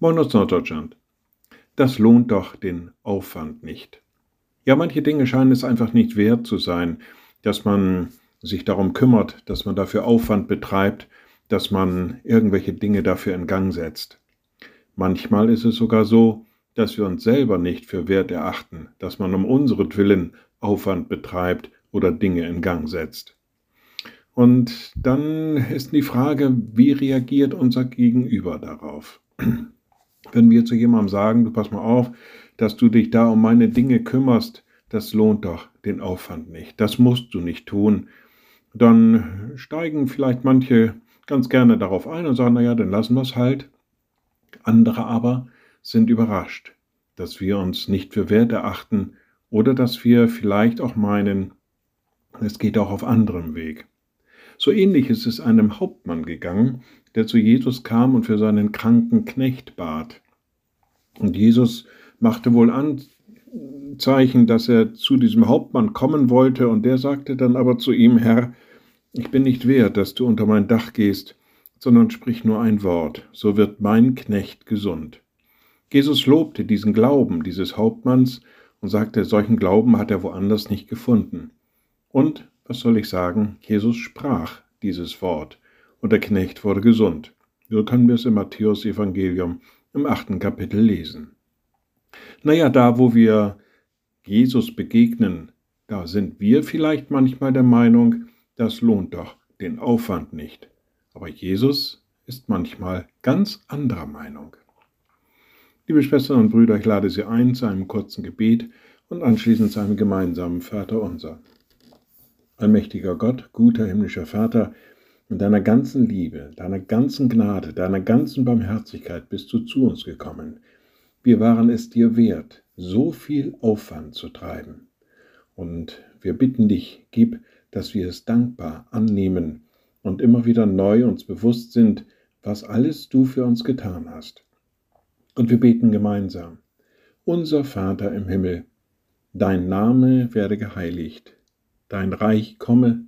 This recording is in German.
Moin aus Norddeutschland. Das lohnt doch den Aufwand nicht. Ja, manche Dinge scheinen es einfach nicht wert zu sein, dass man sich darum kümmert, dass man dafür Aufwand betreibt, dass man irgendwelche Dinge dafür in Gang setzt. Manchmal ist es sogar so, dass wir uns selber nicht für wert erachten, dass man um unseren Aufwand betreibt oder Dinge in Gang setzt. Und dann ist die Frage, wie reagiert unser Gegenüber darauf? Wenn wir zu jemandem sagen, du pass mal auf, dass du dich da um meine Dinge kümmerst, das lohnt doch den Aufwand nicht. Das musst du nicht tun. Dann steigen vielleicht manche ganz gerne darauf ein und sagen, naja, dann lassen wir es halt. Andere aber sind überrascht, dass wir uns nicht für wert erachten oder dass wir vielleicht auch meinen, es geht auch auf anderem Weg. So ähnlich ist es einem Hauptmann gegangen, der zu Jesus kam und für seinen kranken Knecht bat. Und Jesus machte wohl Anzeichen, dass er zu diesem Hauptmann kommen wollte, und der sagte dann aber zu ihm, Herr, ich bin nicht wert, dass du unter mein Dach gehst, sondern sprich nur ein Wort, so wird mein Knecht gesund. Jesus lobte diesen Glauben dieses Hauptmanns und sagte, solchen Glauben hat er woanders nicht gefunden. Und, was soll ich sagen, Jesus sprach dieses Wort, und der Knecht wurde gesund. So können wir es im Matthäus-Evangelium im achten Kapitel lesen. Naja, da wo wir Jesus begegnen, da sind wir vielleicht manchmal der Meinung, das lohnt doch den Aufwand nicht. Aber Jesus ist manchmal ganz anderer Meinung. Liebe Schwestern und Brüder, ich lade Sie ein zu einem kurzen Gebet und anschließend zu einem gemeinsamen Vater unser. Allmächtiger Gott, guter himmlischer Vater, in deiner ganzen Liebe, deiner ganzen Gnade, deiner ganzen Barmherzigkeit bist du zu uns gekommen. Wir waren es dir wert, so viel Aufwand zu treiben. Und wir bitten dich, gib, dass wir es dankbar annehmen und immer wieder neu uns bewusst sind, was alles du für uns getan hast. Und wir beten gemeinsam. Unser Vater im Himmel, dein Name werde geheiligt, dein Reich komme,